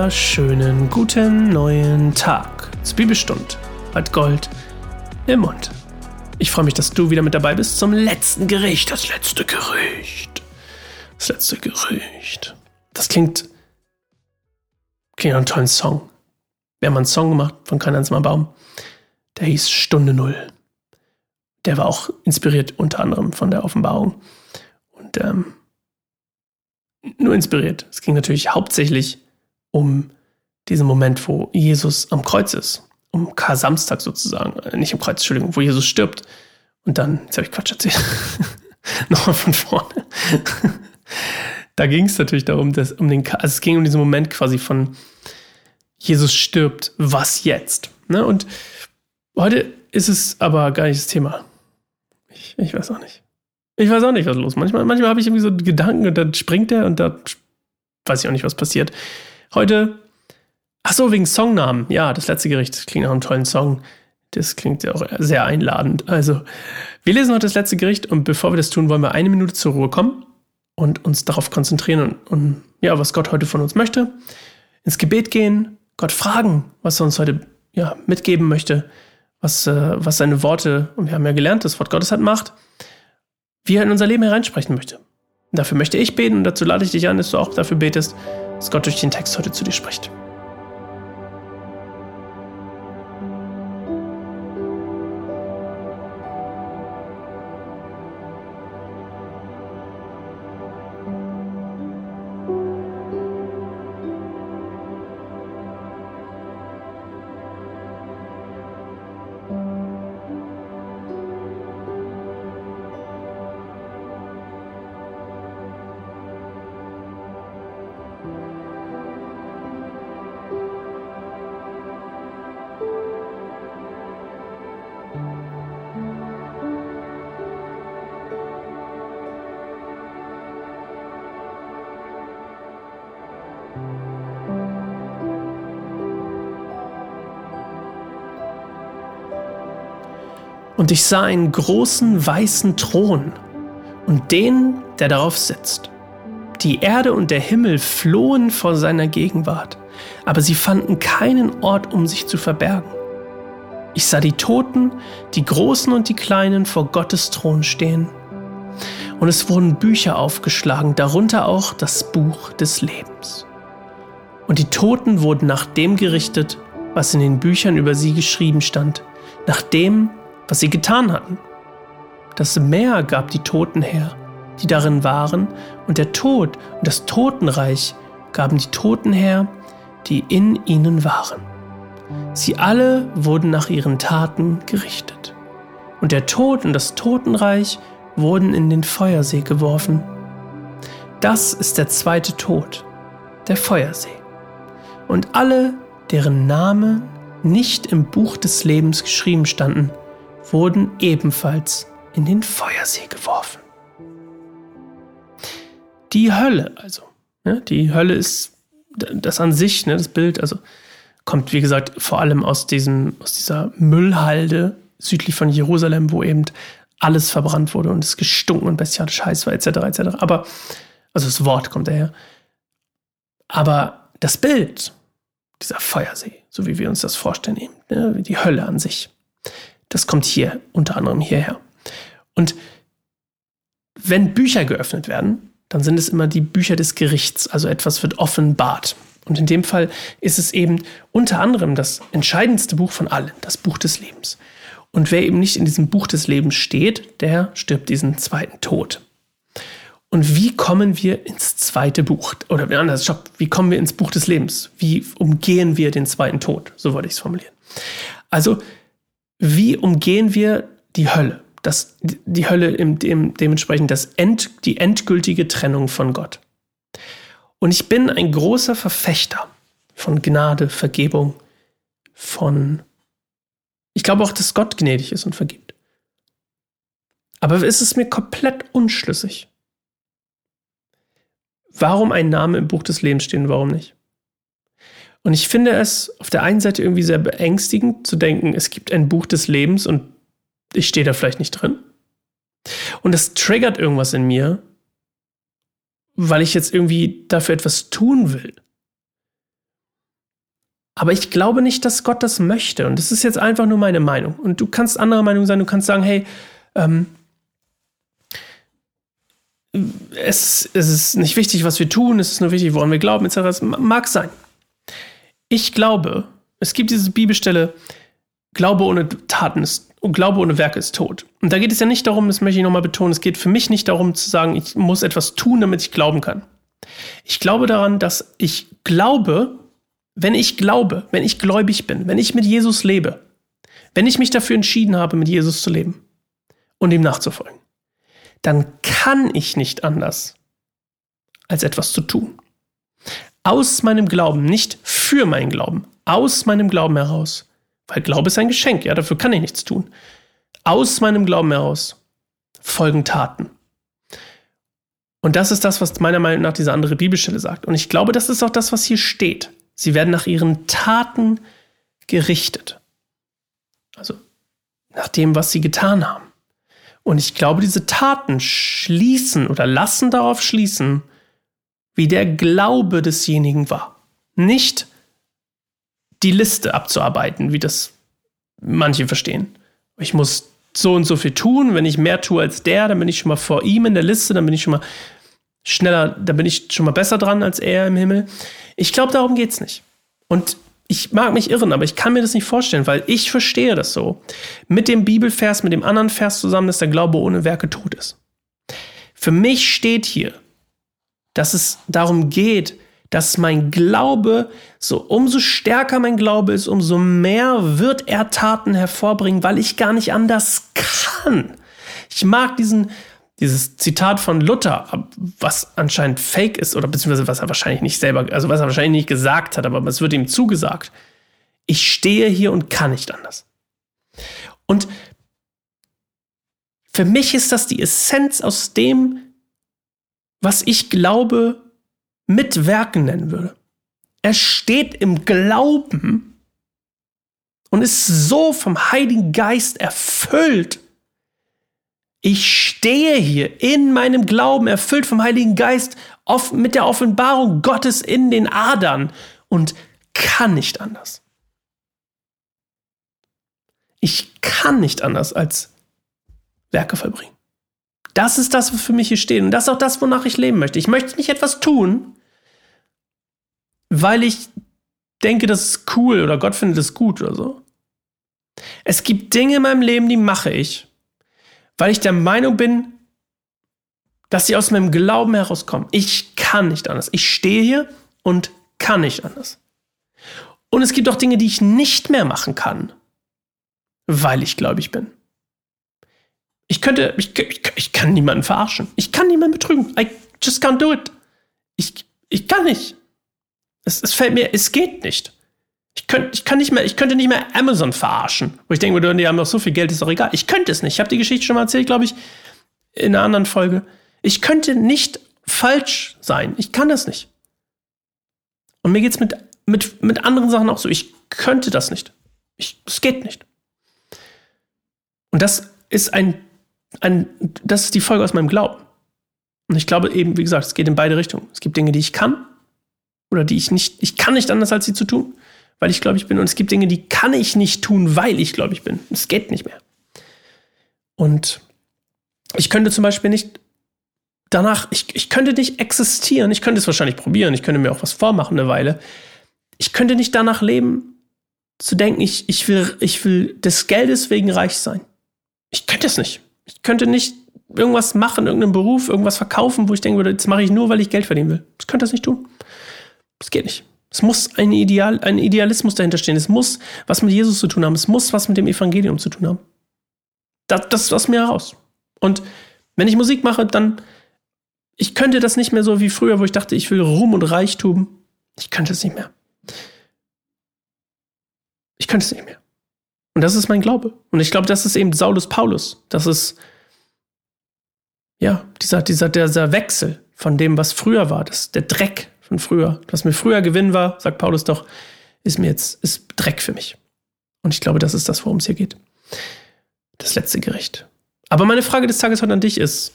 wunderschönen guten neuen Tag. Das Bibelstund hat Gold im Mund. Ich freue mich, dass du wieder mit dabei bist zum letzten Gericht. Das letzte Gericht. Das letzte Gericht. Das klingt, klingt nach einem tollen Song. Wir haben einen Song gemacht von Kein einsamer Baum. Der hieß Stunde Null. Der war auch inspiriert unter anderem von der Offenbarung. Und ähm, nur inspiriert. Es ging natürlich hauptsächlich um diesen Moment, wo Jesus am Kreuz ist. Um Kar-Samstag sozusagen. Äh, nicht am Kreuz, Entschuldigung, wo Jesus stirbt. Und dann, jetzt habe ich Quatsch erzählt. Nochmal von vorne. da ging es natürlich darum, dass um den, also es ging um diesen Moment quasi von Jesus stirbt, was jetzt? Ne? Und heute ist es aber gar nicht das Thema. Ich, ich weiß auch nicht. Ich weiß auch nicht, was los ist. Manchmal, manchmal habe ich irgendwie so Gedanken und dann springt er und da weiß ich auch nicht, was passiert. Heute, ach so, wegen Songnamen. Ja, das letzte Gericht das klingt nach einem tollen Song. Das klingt ja auch sehr einladend. Also, wir lesen heute das letzte Gericht und bevor wir das tun, wollen wir eine Minute zur Ruhe kommen und uns darauf konzentrieren und, und ja, was Gott heute von uns möchte. Ins Gebet gehen, Gott fragen, was er uns heute ja, mitgeben möchte, was, äh, was seine Worte, und wir haben ja gelernt, das Wort Gottes hat Macht wie er in unser Leben hereinsprechen möchte. Dafür möchte ich beten und dazu lade ich dich an, dass du auch dafür betest, dass Gott durch den Text heute zu dir spricht. Und ich sah einen großen weißen Thron und den, der darauf sitzt. Die Erde und der Himmel flohen vor seiner Gegenwart, aber sie fanden keinen Ort, um sich zu verbergen. Ich sah die Toten, die Großen und die Kleinen vor Gottes Thron stehen. Und es wurden Bücher aufgeschlagen, darunter auch das Buch des Lebens. Und die Toten wurden nach dem gerichtet, was in den Büchern über sie geschrieben stand, nach dem, was sie getan hatten. Das Meer gab die Toten her, die darin waren, und der Tod und das Totenreich gaben die Toten her, die in ihnen waren. Sie alle wurden nach ihren Taten gerichtet. Und der Tod und das Totenreich wurden in den Feuersee geworfen. Das ist der zweite Tod, der Feuersee. Und alle, deren Namen nicht im Buch des Lebens geschrieben standen, wurden ebenfalls in den Feuersee geworfen. Die Hölle, also. Ne, die Hölle ist das an sich, ne, das Bild, also kommt, wie gesagt, vor allem aus, diesem, aus dieser Müllhalde südlich von Jerusalem, wo eben alles verbrannt wurde und es gestunken und bestialisch heiß war, etc., etc. Aber, also das Wort kommt daher. Aber das Bild, dieser Feuersee, so wie wir uns das vorstellen, eben, ne, die Hölle an sich, das kommt hier unter anderem hierher. Und wenn Bücher geöffnet werden, dann sind es immer die Bücher des Gerichts, also etwas wird offenbart. Und in dem Fall ist es eben unter anderem das entscheidendste Buch von allen, das Buch des Lebens. Und wer eben nicht in diesem Buch des Lebens steht, der stirbt diesen zweiten Tod. Und wie kommen wir ins zweite Buch? Oder anders, stopp, wie kommen wir ins Buch des Lebens? Wie umgehen wir den zweiten Tod? So wollte ich es formulieren. Also wie umgehen wir die Hölle? Das, die Hölle im, dem, dementsprechend das End, die endgültige Trennung von Gott. Und ich bin ein großer Verfechter von Gnade, Vergebung, von. Ich glaube auch, dass Gott gnädig ist und vergibt. Aber es ist mir komplett unschlüssig. Warum ein Name im Buch des Lebens stehen, warum nicht? Und ich finde es auf der einen Seite irgendwie sehr beängstigend zu denken, es gibt ein Buch des Lebens und ich stehe da vielleicht nicht drin. Und das triggert irgendwas in mir, weil ich jetzt irgendwie dafür etwas tun will. Aber ich glaube nicht, dass Gott das möchte. Und das ist jetzt einfach nur meine Meinung. Und du kannst anderer Meinung sein. Du kannst sagen, hey, ähm, es, es ist nicht wichtig, was wir tun. Es ist nur wichtig, woran wir glauben, etc. Es mag sein. Ich glaube, es gibt diese Bibelstelle, Glaube ohne Taten ist, Glaube ohne Werke ist tot. Und da geht es ja nicht darum, das möchte ich nochmal betonen, es geht für mich nicht darum zu sagen, ich muss etwas tun, damit ich glauben kann. Ich glaube daran, dass ich glaube, wenn ich glaube, wenn ich gläubig bin, wenn ich mit Jesus lebe, wenn ich mich dafür entschieden habe, mit Jesus zu leben und ihm nachzufolgen, dann kann ich nicht anders, als etwas zu tun. Aus meinem Glauben, nicht für meinen Glauben, aus meinem Glauben heraus weil Glaube ist ein Geschenk, ja, dafür kann ich nichts tun. Aus meinem Glauben heraus folgen Taten. Und das ist das, was meiner Meinung nach diese andere Bibelstelle sagt. Und ich glaube, das ist auch das, was hier steht. Sie werden nach ihren Taten gerichtet. Also nach dem, was sie getan haben. Und ich glaube, diese Taten schließen oder lassen darauf schließen, wie der Glaube desjenigen war. Nicht, die Liste abzuarbeiten, wie das manche verstehen. Ich muss so und so viel tun. Wenn ich mehr tue als der, dann bin ich schon mal vor ihm in der Liste, dann bin ich schon mal schneller, dann bin ich schon mal besser dran als er im Himmel. Ich glaube, darum geht es nicht. Und ich mag mich irren, aber ich kann mir das nicht vorstellen, weil ich verstehe das so. Mit dem Bibelvers, mit dem anderen Vers zusammen, dass der Glaube ohne Werke tot ist. Für mich steht hier, dass es darum geht, dass mein Glaube, so umso stärker mein Glaube ist, umso mehr wird er Taten hervorbringen, weil ich gar nicht anders kann. Ich mag diesen, dieses Zitat von Luther, was anscheinend fake ist, oder beziehungsweise was er wahrscheinlich nicht selber, also was er wahrscheinlich nicht gesagt hat, aber es wird ihm zugesagt. Ich stehe hier und kann nicht anders. Und für mich ist das die Essenz aus dem, was ich glaube, mit Werken nennen würde. Er steht im Glauben und ist so vom Heiligen Geist erfüllt. Ich stehe hier in meinem Glauben, erfüllt vom Heiligen Geist, mit der Offenbarung Gottes in den Adern und kann nicht anders. Ich kann nicht anders als Werke vollbringen. Das ist das, was für mich hier steht. Und das ist auch das, wonach ich leben möchte. Ich möchte nicht etwas tun, weil ich denke, das ist cool oder Gott findet es gut oder so. Es gibt Dinge in meinem Leben, die mache ich, weil ich der Meinung bin, dass sie aus meinem Glauben herauskommen. Ich kann nicht anders. Ich stehe hier und kann nicht anders. Und es gibt auch Dinge, die ich nicht mehr machen kann, weil ich gläubig bin. Ich könnte, ich, ich, ich kann niemanden verarschen. Ich kann niemanden betrügen. I just can't do it. Ich, ich kann nicht. Es, es fällt mir, es geht nicht. Ich, könnt, ich, kann nicht mehr, ich könnte nicht mehr Amazon verarschen. Wo ich denke, die haben doch so viel Geld, ist doch egal. Ich könnte es nicht. Ich habe die Geschichte schon mal erzählt, glaube ich, in einer anderen Folge. Ich könnte nicht falsch sein. Ich kann das nicht. Und mir geht es mit, mit, mit anderen Sachen auch so. Ich könnte das nicht. Es geht nicht. Und das ist ein, ein, das ist die Folge aus meinem Glauben. Und ich glaube eben, wie gesagt, es geht in beide Richtungen. Es gibt Dinge, die ich kann oder die ich nicht, ich kann nicht anders, als sie zu tun, weil ich gläubig bin. Und es gibt Dinge, die kann ich nicht tun, weil ich gläubig bin. Es geht nicht mehr. Und ich könnte zum Beispiel nicht danach, ich, ich könnte nicht existieren. Ich könnte es wahrscheinlich probieren. Ich könnte mir auch was vormachen eine Weile. Ich könnte nicht danach leben, zu denken, ich, ich, will, ich will des Geldes wegen reich sein. Ich könnte es nicht. Ich könnte nicht irgendwas machen, irgendeinen Beruf, irgendwas verkaufen, wo ich denke, das mache ich nur, weil ich Geld verdienen will. Ich könnte das nicht tun. Es geht nicht. Es muss ein, Ideal, ein Idealismus dahinter stehen. Es muss was mit Jesus zu tun haben. Es muss was mit dem Evangelium zu tun haben. Das, das ist aus mir heraus. Und wenn ich Musik mache, dann, ich könnte das nicht mehr so wie früher, wo ich dachte, ich will Ruhm und Reichtum. Ich könnte es nicht mehr. Ich könnte es nicht mehr. Und das ist mein Glaube. Und ich glaube, das ist eben Saulus Paulus. Das ist, ja, dieser, dieser, dieser Wechsel von dem, was früher war, das, der Dreck, von früher. Was mir früher Gewinn war, sagt Paulus doch, ist mir jetzt ist Dreck für mich. Und ich glaube, das ist das, worum es hier geht. Das letzte Gericht. Aber meine Frage des Tages heute an dich ist,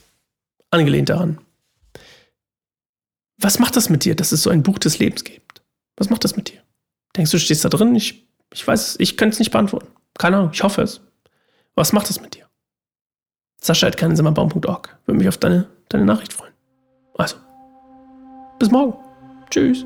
angelehnt daran, was macht das mit dir, dass es so ein Buch des Lebens gibt? Was macht das mit dir? Denkst du, stehst da drin? Ich, ich weiß ich könnte es nicht beantworten. Keine Ahnung, ich hoffe es. Was macht das mit dir? Sascha.keinsimmerbaum.org. Würde mich auf deine, deine Nachricht freuen. Also, bis morgen. Tschüss.